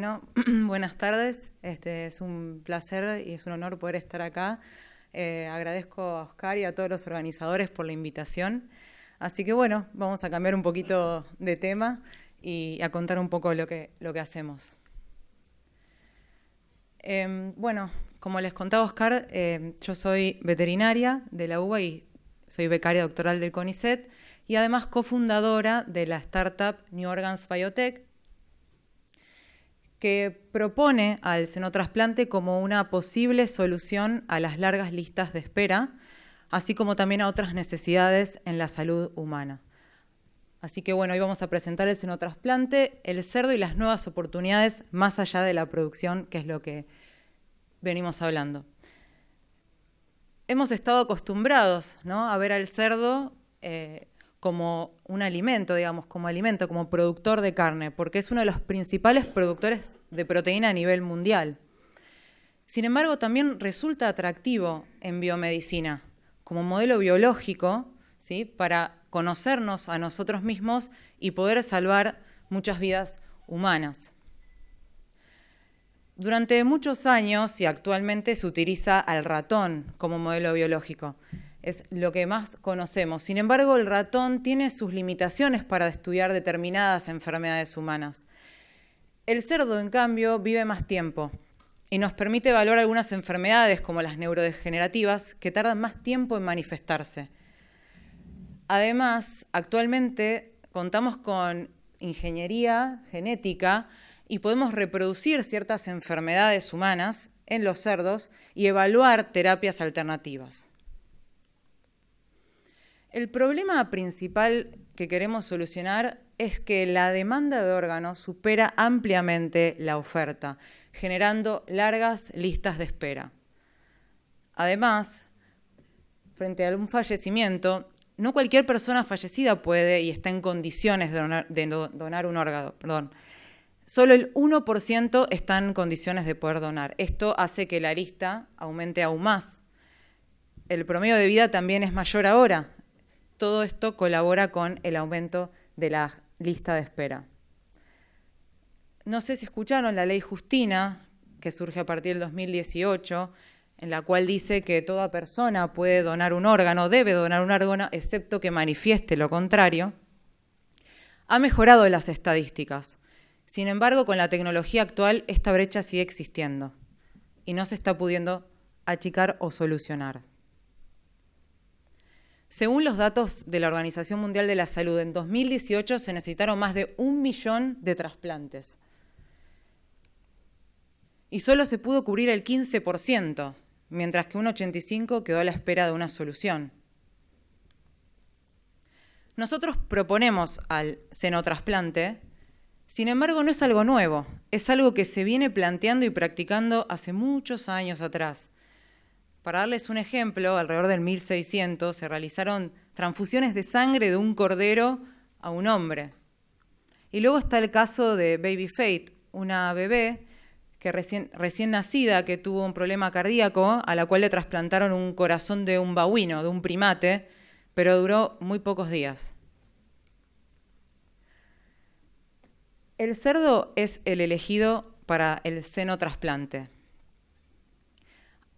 Buenas tardes. Este es un placer y es un honor poder estar acá. Eh, agradezco a Oscar y a todos los organizadores por la invitación. Así que bueno, vamos a cambiar un poquito de tema y a contar un poco lo que, lo que hacemos. Em, bueno, como les contaba Oscar, em, yo soy veterinaria de la UBA y soy becaria doctoral del CONICET y además cofundadora de la startup New Organs Biotech, que propone al senotrasplante como una posible solución a las largas listas de espera, así como también a otras necesidades en la salud humana. Así que bueno, hoy vamos a presentar el senotrasplante, el cerdo y las nuevas oportunidades más allá de la producción, que es lo que venimos hablando. Hemos estado acostumbrados a ver al cerdo eh, como un alimento, digamos, como alimento, como productor de carne, porque es uno de los principales productores de proteína a nivel mundial. Sin embargo, también resulta atractivo en biomedicina, como modelo biológico, ¿sí? para conocernos a nosotros mismos y poder salvar muchas vidas humanas. Durante muchos años y actualmente se utiliza al ratón como modelo biológico es lo que más conocemos. Sin embargo, el ratón tiene sus limitaciones para estudiar determinadas enfermedades humanas. El cerdo, en cambio, vive más tiempo y nos permite evaluar algunas enfermedades como las neurodegenerativas que tardan más tiempo en manifestarse. Además, actualmente contamos con ingeniería genética y podemos reproducir ciertas enfermedades humanas en los cerdos y evaluar terapias alternativas. El problema principal que queremos solucionar es que la demanda de órganos supera ampliamente la oferta, generando largas listas de espera. Además, frente a un fallecimiento, no cualquier persona fallecida puede y está en condiciones de donar, un órgano. Solo el 1% está en condiciones de poder donar. Esto hace que la lista aumente aún más. El promedio de vida también es mayor ahora, todo esto colabora con el aumento de la lista de espera. No sé si escucharon la ley Justina, que surge a partir del 2018, en la cual dice que toda persona puede donar un órgano, debe donar un órgano, excepto que manifieste lo contrario, ha mejorado las estadísticas. Sin embargo, con la tecnología actual, esta brecha sigue existiendo y no se está pudiendo achicar o solucionar. Según los datos de la Organización Mundial de la Salud, en 2018 se necesitaron más de un millón de trasplantes. Y solo se pudo cubrir el 15%, mientras que un 85% quedó a la espera de una solución. Nosotros proponemos al senotrasplante, sin embargo no es algo nuevo, es algo que se viene planteando y practicando hace muchos años atrás. Para darles un ejemplo, alrededor del 1600 se realizaron transfusiones de sangre de un cordero a un hombre. Y luego está el caso de Baby Fate, una bebé que recién, recién, nacida que tuvo un problema cardíaco, a la cual le trasplantaron un corazón de un babuino, de un primate, pero duró muy pocos días. El cerdo es el elegido para el seno trasplante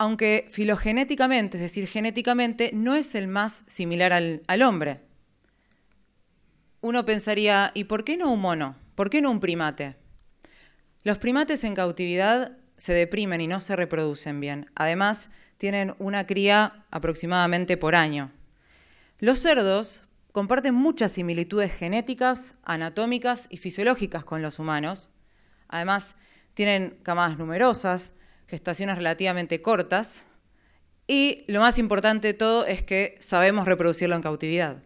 aunque filogenéticamente, es decir, genéticamente, no es el más similar al, hombre. Uno pensaría, ¿y por qué no un mono? ¿Por qué no un primate? Los primates en cautividad se deprimen y no se reproducen bien. Además, tienen una cría aproximadamente por año. Los cerdos comparten muchas similitudes genéticas, anatómicas y fisiológicas con los humanos. Además, tienen camadas numerosas, gestaciones relativamente cortas. Y lo más importante de todo es que sabemos reproducirlo en cautividad.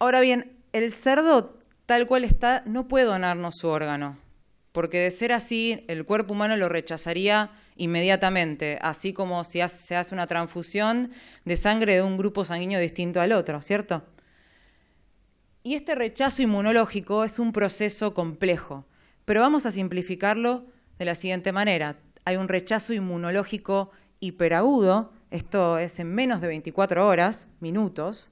Ahora bien, el cerdo tal cual está no puede donarnos su órgano, porque de ser así el cuerpo humano lo rechazaría inmediatamente, así como si se hace una transfusión de sangre de un grupo sanguíneo distinto al otro, ¿cierto? Y este rechazo inmunológico es un proceso complejo, pero vamos a simplificarlo de la siguiente manera. Hay un rechazo inmunológico hiperagudo, esto es en menos de 24 horas, minutos,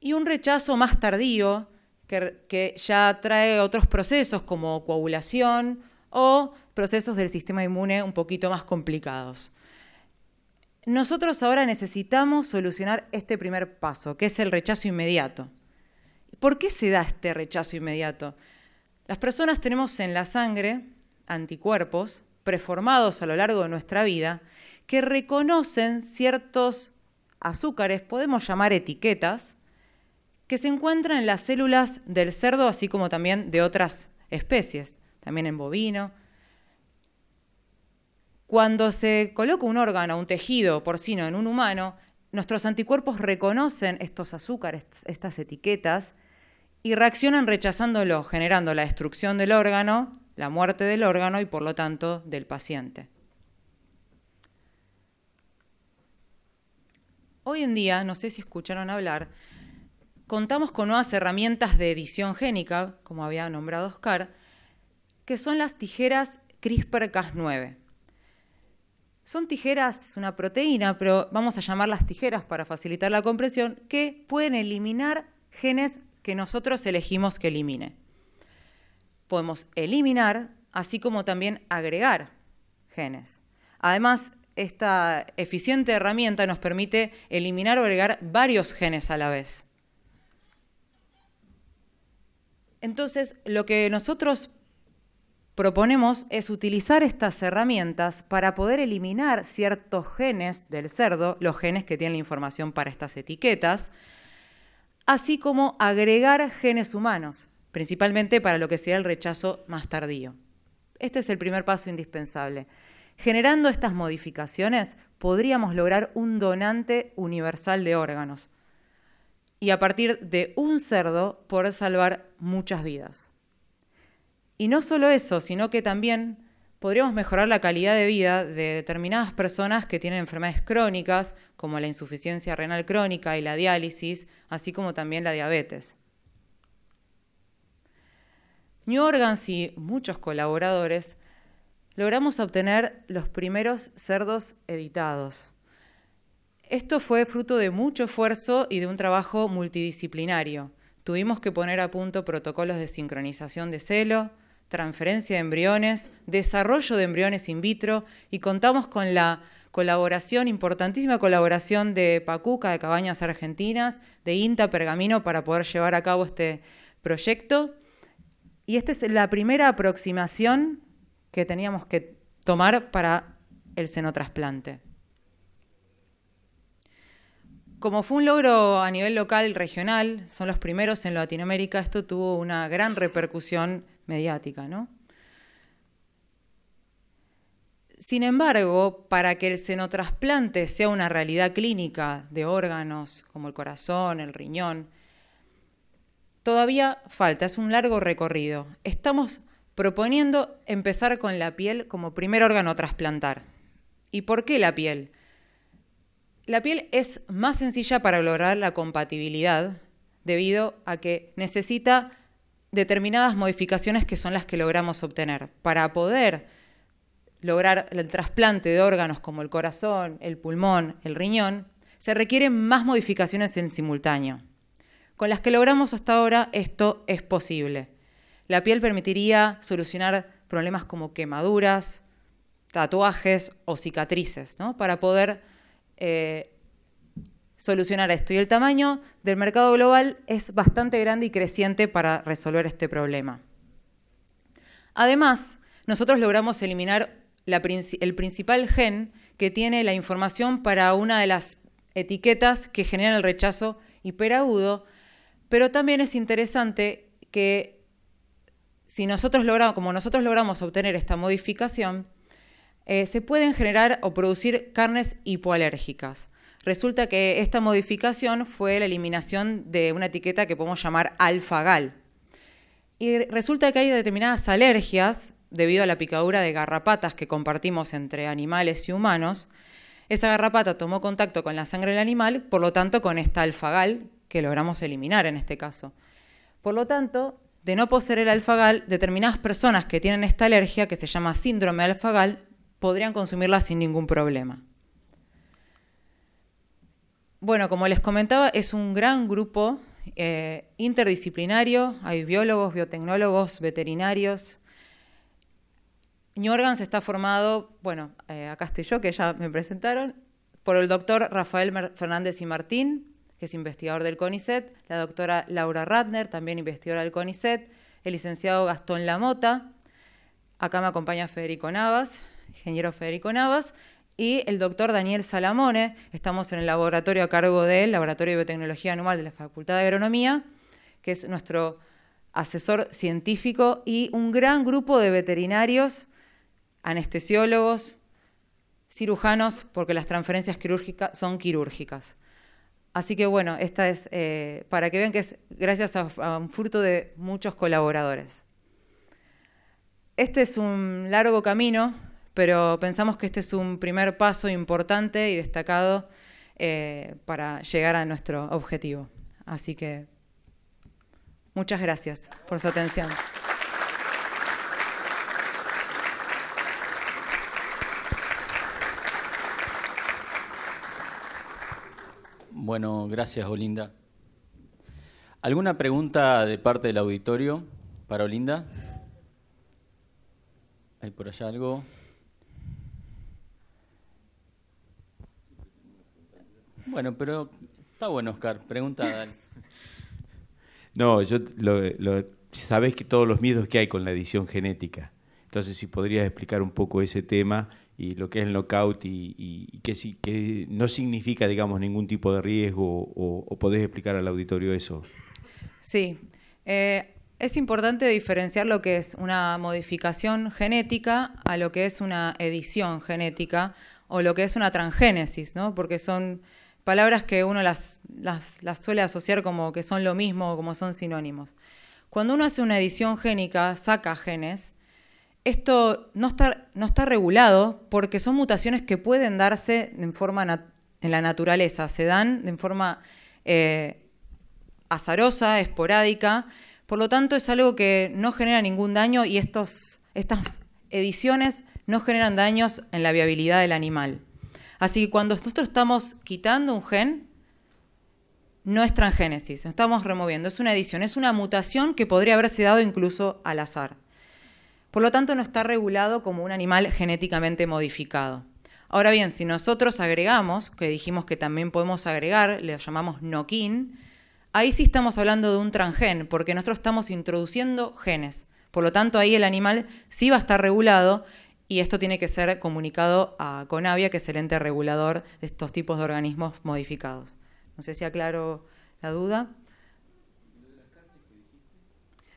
y un rechazo más tardío, que, ya trae otros procesos como coagulación o procesos del sistema inmune un poquito más complicados. Nosotros ahora necesitamos solucionar este primer paso, que es el rechazo inmediato. ¿Por qué se da este rechazo inmediato? Las personas tenemos en la sangre anticuerpos preformados a lo largo de nuestra vida que reconocen ciertos azúcares, podemos llamar etiquetas, que se encuentran en las células del cerdo, así como también de otras especies, también en bovino. Cuando se coloca un órgano, un tejido porcino en un humano, nuestros anticuerpos reconocen estos azúcares, estas etiquetas, y reaccionan rechazándolo, generando la destrucción del órgano, la muerte del órgano y por lo tanto del paciente. Hoy en día, no sé si escucharon hablar, contamos con nuevas herramientas de edición génica, como había nombrado Oscar, que son las tijeras CRISPR-Cas9. Son tijeras, una proteína, pero vamos a llamarlas tijeras para facilitar la comprensión, que pueden eliminar genes que nosotros elegimos que elimine. Podemos eliminar, así como también agregar genes. Además, esta eficiente herramienta nos permite eliminar o agregar varios genes a la vez. Entonces, lo que nosotros proponemos es utilizar estas herramientas para poder eliminar ciertos genes del cerdo, los genes que tienen la información para estas etiquetas, así como agregar genes humanos, principalmente para lo que sea el rechazo más tardío. Este es el primer paso indispensable. Generando estas modificaciones, podríamos lograr un donante universal de órganos y a partir de un cerdo poder salvar muchas vidas. Y no solo eso, sino que también podríamos mejorar la calidad de vida de determinadas personas que tienen enfermedades crónicas, como la insuficiencia renal crónica y la diálisis, así como también la diabetes. New Organs y muchos colaboradores logramos obtener los primeros cerdos editados. Esto fue fruto de mucho esfuerzo y de un trabajo multidisciplinario. Tuvimos que poner a punto protocolos de sincronización de celo, transferencia de embriones, desarrollo de embriones in vitro y contamos con la colaboración, importantísima colaboración de Pacuca, de Cabañas Argentinas, de INTA Pergamino para poder llevar a cabo este proyecto. Y esta es la primera aproximación que teníamos que tomar para el senotrasplante. Como fue un logro a nivel local regional, son los primeros en Latinoamérica, esto tuvo una gran repercusión mediática, ¿no? Sin embargo, para que el senotrasplante sea una realidad clínica de órganos como el corazón, el riñón, todavía falta, es un largo recorrido. Estamos proponiendo empezar con la piel como primer órgano a trasplantar. ¿Y por qué la piel? La piel es más sencilla para lograr la compatibilidad debido a que necesita determinadas modificaciones que son las que logramos obtener. Para poder lograr el trasplante de órganos como el corazón, el pulmón, el riñón, se requieren más modificaciones en simultáneo. Con las que logramos hasta ahora esto es posible. La piel permitiría solucionar problemas como quemaduras, tatuajes o cicatrices, ¿no? para poder eh, solucionar esto. Y el tamaño del mercado global es bastante grande y creciente para resolver este problema. Además, nosotros logramos eliminar el principal gen que tiene la información para una de las etiquetas que generan el rechazo hiperagudo, pero también es interesante que si nosotros logramos, como nosotros logramos obtener esta modificación, eh, se pueden generar o producir carnes hipoalérgicas. Resulta que esta modificación fue la eliminación de una etiqueta que podemos llamar alfagal. Y resulta que hay determinadas alergias debido a la picadura de garrapatas que compartimos entre animales y humanos. Esa garrapata tomó contacto con la sangre del animal, por lo tanto con esta alfagal que logramos eliminar en este caso. Por lo tanto, de no poseer el alfagal, determinadas personas que tienen esta alergia, que se llama síndrome alfagal, podrían consumirla sin ningún problema. Bueno, como les comentaba, es un gran grupo eh, interdisciplinario, hay biólogos, biotecnólogos, veterinarios. New está formado, bueno, eh, acá estoy yo, que ya me presentaron, por el doctor Rafael Fernández y Martín, que es investigador del CONICET, la doctora Laura Ratner, también investigadora del CONICET, el licenciado Gastón Lamota, acá me acompaña Federico Navas, ingeniero Federico Navas, y el doctor Daniel Salamone. Estamos en el laboratorio a cargo del Laboratorio de Biotecnología Anual de la Facultad de Agronomía, que es nuestro asesor científico, y un gran grupo de veterinarios, anestesiólogos, cirujanos, porque las transferencias quirúrgicas son quirúrgicas. Así que bueno, esta es eh, para que vean que es gracias a un fruto de muchos colaboradores. Este es un largo camino pero pensamos que este es un primer paso importante y destacado eh, para llegar a nuestro objetivo. Así que muchas gracias por su atención. Bueno, gracias Olinda. ¿Alguna pregunta de parte del auditorio para Olinda? ¿Hay por allá algo? Bueno, pero está bueno, Oscar. Pregunta, Dani. No, yo lo, sabés que todos los miedos que hay con la edición genética. Entonces, si podrías explicar un poco ese tema y lo que es el knockout y, que, no significa, digamos, ningún tipo de riesgo o, podés explicar al auditorio eso. Sí. Eh, es importante diferenciar lo que es una modificación genética a lo que es una edición genética o lo que es una transgénesis, ¿no? Porque son palabras que uno las, las, suele asociar como que son lo mismo o como son sinónimos. Cuando uno hace una edición génica, saca genes, esto no está, regulado porque son mutaciones que pueden darse en, forma en la naturaleza, se dan en forma eh, azarosa, esporádica, por lo tanto es algo que no genera ningún daño y estas ediciones no generan daños en la viabilidad del animal. Así que cuando nosotros estamos quitando un gen, no es transgénesis, estamos removiendo, es una edición, es una mutación que podría haberse dado incluso al azar. Por lo tanto, no está regulado como un animal genéticamente modificado. Ahora bien, si nosotros agregamos, que dijimos que también podemos agregar, le llamamos nokin, ahí sí estamos hablando de un transgen, porque nosotros estamos introduciendo genes. Por lo tanto, ahí el animal sí va a estar regulado y esto tiene que ser comunicado a CONAVIA, que es el ente regulador de estos tipos de organismos modificados. No sé si aclaro la duda.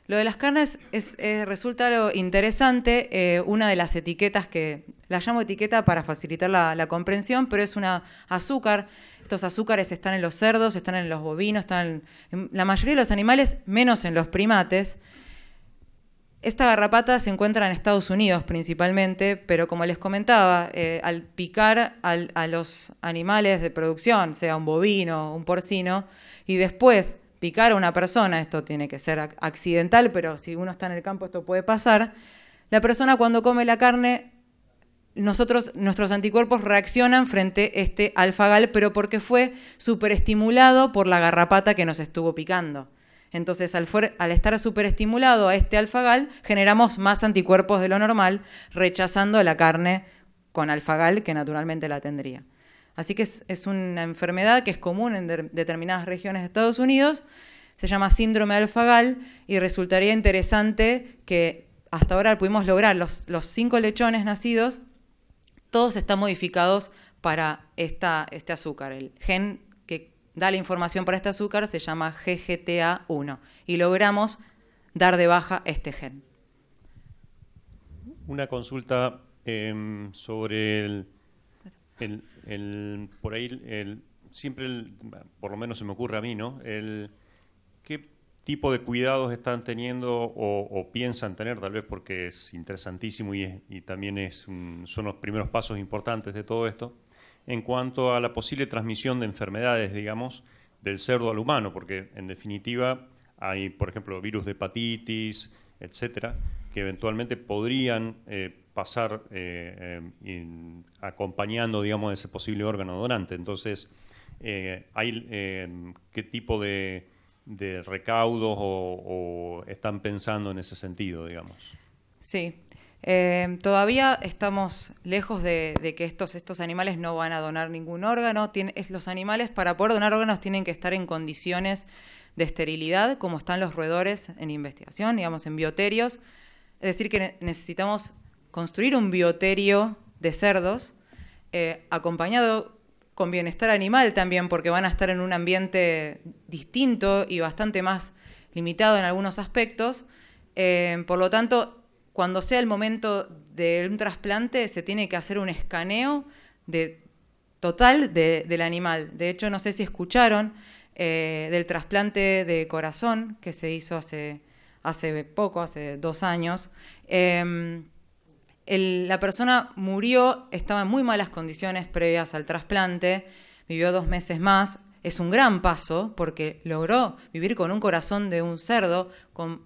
Lo de las carnes es, resulta algo interesante. Eh, una de las etiquetas que la llamo etiqueta para facilitar la, comprensión, pero es una azúcar. Estos azúcares están en los cerdos, están en los bovinos, están en la mayoría de los animales, menos en los primates. Esta garrapata se encuentra en Estados Unidos principalmente, pero como les comentaba, eh, al picar a los animales de producción, sea un bovino, un porcino, y después picar a una persona, esto tiene que ser accidental, pero si uno está en el campo esto puede pasar, la persona cuando come la carne, nosotros, nuestros anticuerpos reaccionan frente a este alfagal, pero porque fue superestimulado por la garrapata que nos estuvo picando. Entonces, al, estar superestimulado a este alfagal, generamos más anticuerpos de lo normal, rechazando la carne con alfagal que naturalmente la tendría. Así que es, una enfermedad que es común en determinadas regiones de Estados Unidos, se llama síndrome alfagal y resultaría interesante que hasta ahora pudimos lograr los, cinco lechones nacidos, todos están modificados para este azúcar, el gen da la información para este azúcar se llama GGTA1 y logramos dar de baja este gen. Una consulta em, sobre el, por ahí, siempre, por lo menos se me ocurre a mí, ¿no? El, ¿Qué tipo de cuidados están teniendo o, piensan tener, tal vez porque es interesantísimo y, y también es son los primeros pasos importantes de todo esto? en cuanto a la posible transmisión de enfermedades, digamos, del cerdo al humano, porque en definitiva hay, por ejemplo, virus de hepatitis, etcétera, que eventualmente podrían eh, pasar eh, eh, acompañando, digamos, ese posible órgano donante. Entonces, hay, ¿qué tipo de recaudos o, están pensando en ese sentido, digamos? Sí, todavía estamos lejos de, que estos, estos animales no van a donar ningún órgano. los animales para poder donar órganos tienen que estar en condiciones de esterilidad, como están los roedores en investigación, digamos, en bioterios. Es decir, que necesitamos construir un bioterio de cerdos, eh, acompañado con bienestar animal también, porque van a estar en un ambiente distinto y bastante más limitado en algunos aspectos. Eh, por lo tanto, cuando sea el momento de un trasplante, se tiene que hacer un escaneo total del animal. De hecho, no sé si escucharon eh, del trasplante de corazón que se hizo hace, hace poco, hace dos años. Em, la persona murió, estaba en muy malas condiciones previas al trasplante, vivió dos meses más. Es un gran paso porque logró vivir con un corazón de un cerdo con,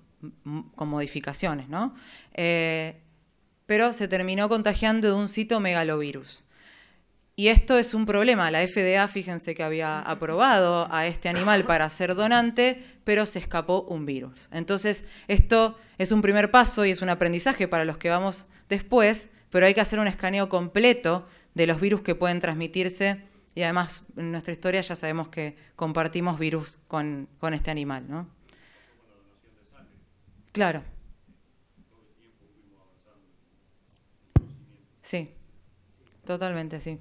modificaciones, ¿no? Eh, pero se terminó contagiando de un citomegalovirus. Y esto es un problema. La FDA, fíjense que había aprobado a este animal para ser donante, pero se escapó un virus. Entonces, esto es un primer paso y es un aprendizaje para los que vamos después, pero hay que hacer un escaneo completo de los virus que pueden transmitirse y además en nuestra historia ya sabemos que compartimos virus con, este animal, ¿no? Claro. Sí, totalmente, sí.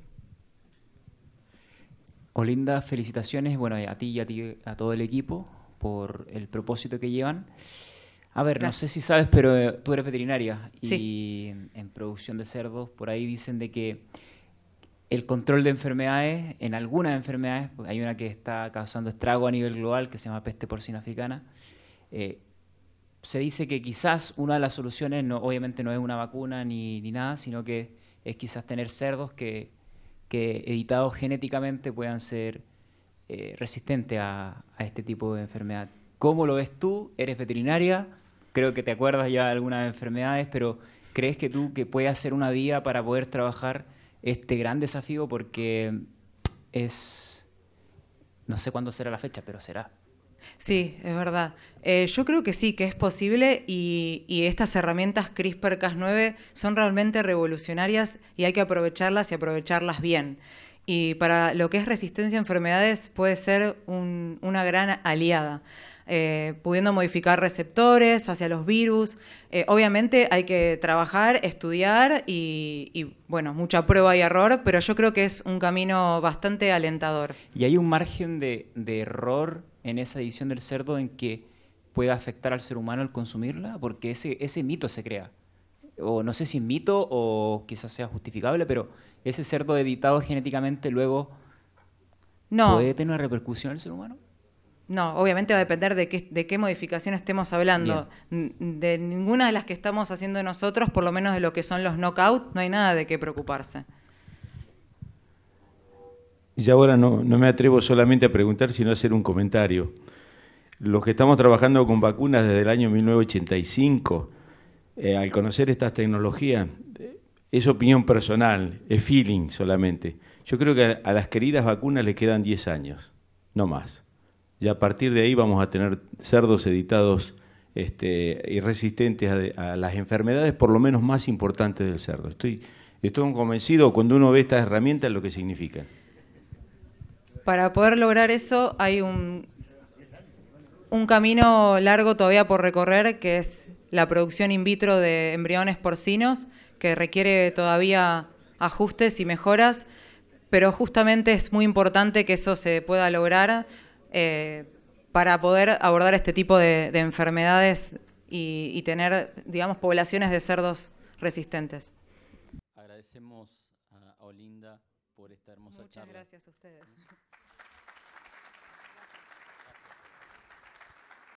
Olinda, felicitaciones, bueno, a ti y a, ti, a todo el equipo por el propósito que llevan. A ver, no sé si sabes, pero eh, tú eres veterinaria y en, producción de cerdos por ahí dicen de que el control de enfermedades, en algunas enfermedades, hay una que está causando estrago a nivel global que se llama peste porcina africana, eh, se dice que quizás una de las soluciones, no, obviamente no es una vacuna ni, ni nada, sino que es quizás tener cerdos que, que editados genéticamente puedan ser eh, resistentes a, este tipo de enfermedad. ¿Cómo lo ves tú? ¿Eres veterinaria? creo que te acuerdas ya de algunas enfermedades, pero ¿crees que tú que puedes hacer una vía para poder trabajar este gran desafío? Porque es, no sé cuándo será la fecha, pero será. Sí, es verdad. Eh, yo creo que sí, que es posible y, estas herramientas CRISPR-Cas9 son realmente revolucionarias y hay que aprovecharlas y aprovecharlas bien. Y para lo que es resistencia a enfermedades puede ser un, una gran aliada. Eh, pudiendo modificar receptores hacia los virus. Eh, obviamente hay que trabajar, estudiar y, bueno, mucha prueba y error, pero yo creo que es un camino bastante alentador. ¿Y hay un margen de, error en esa edición del cerdo en que pueda afectar al ser humano al consumirla? Porque ese, ese mito se crea. O no sé si es mito o quizás sea justificable, pero ese cerdo editado genéticamente luego no. puede tener una repercusión el ser humano. No, obviamente va a depender de qué, de qué modificación estemos hablando. De ninguna de las que estamos haciendo nosotros, por lo menos de lo que son los knockout, no hay nada de qué preocuparse. Y ahora no, no me atrevo solamente a preguntar, sino a hacer un comentario. Los que estamos trabajando con vacunas desde el año 1985, eh, al conocer estas tecnologías, es opinión personal, es feeling solamente. Yo creo que a las queridas vacunas le quedan 10 años, no más y a partir de ahí vamos a tener cerdos editados este, y resistentes a, las enfermedades por lo menos más importantes del cerdo. Estoy, estoy convencido cuando uno ve estas herramientas lo que significan. Para poder lograr eso hay un, un camino largo todavía por recorrer, que es la producción in vitro de embriones porcinos, que requiere todavía ajustes y mejoras, pero justamente es muy importante que eso se pueda lograr eh, para poder abordar este tipo de, enfermedades y, tener, digamos, poblaciones de cerdos resistentes. Agradecemos a Olinda por esta hermosa Muchas gracias a ustedes.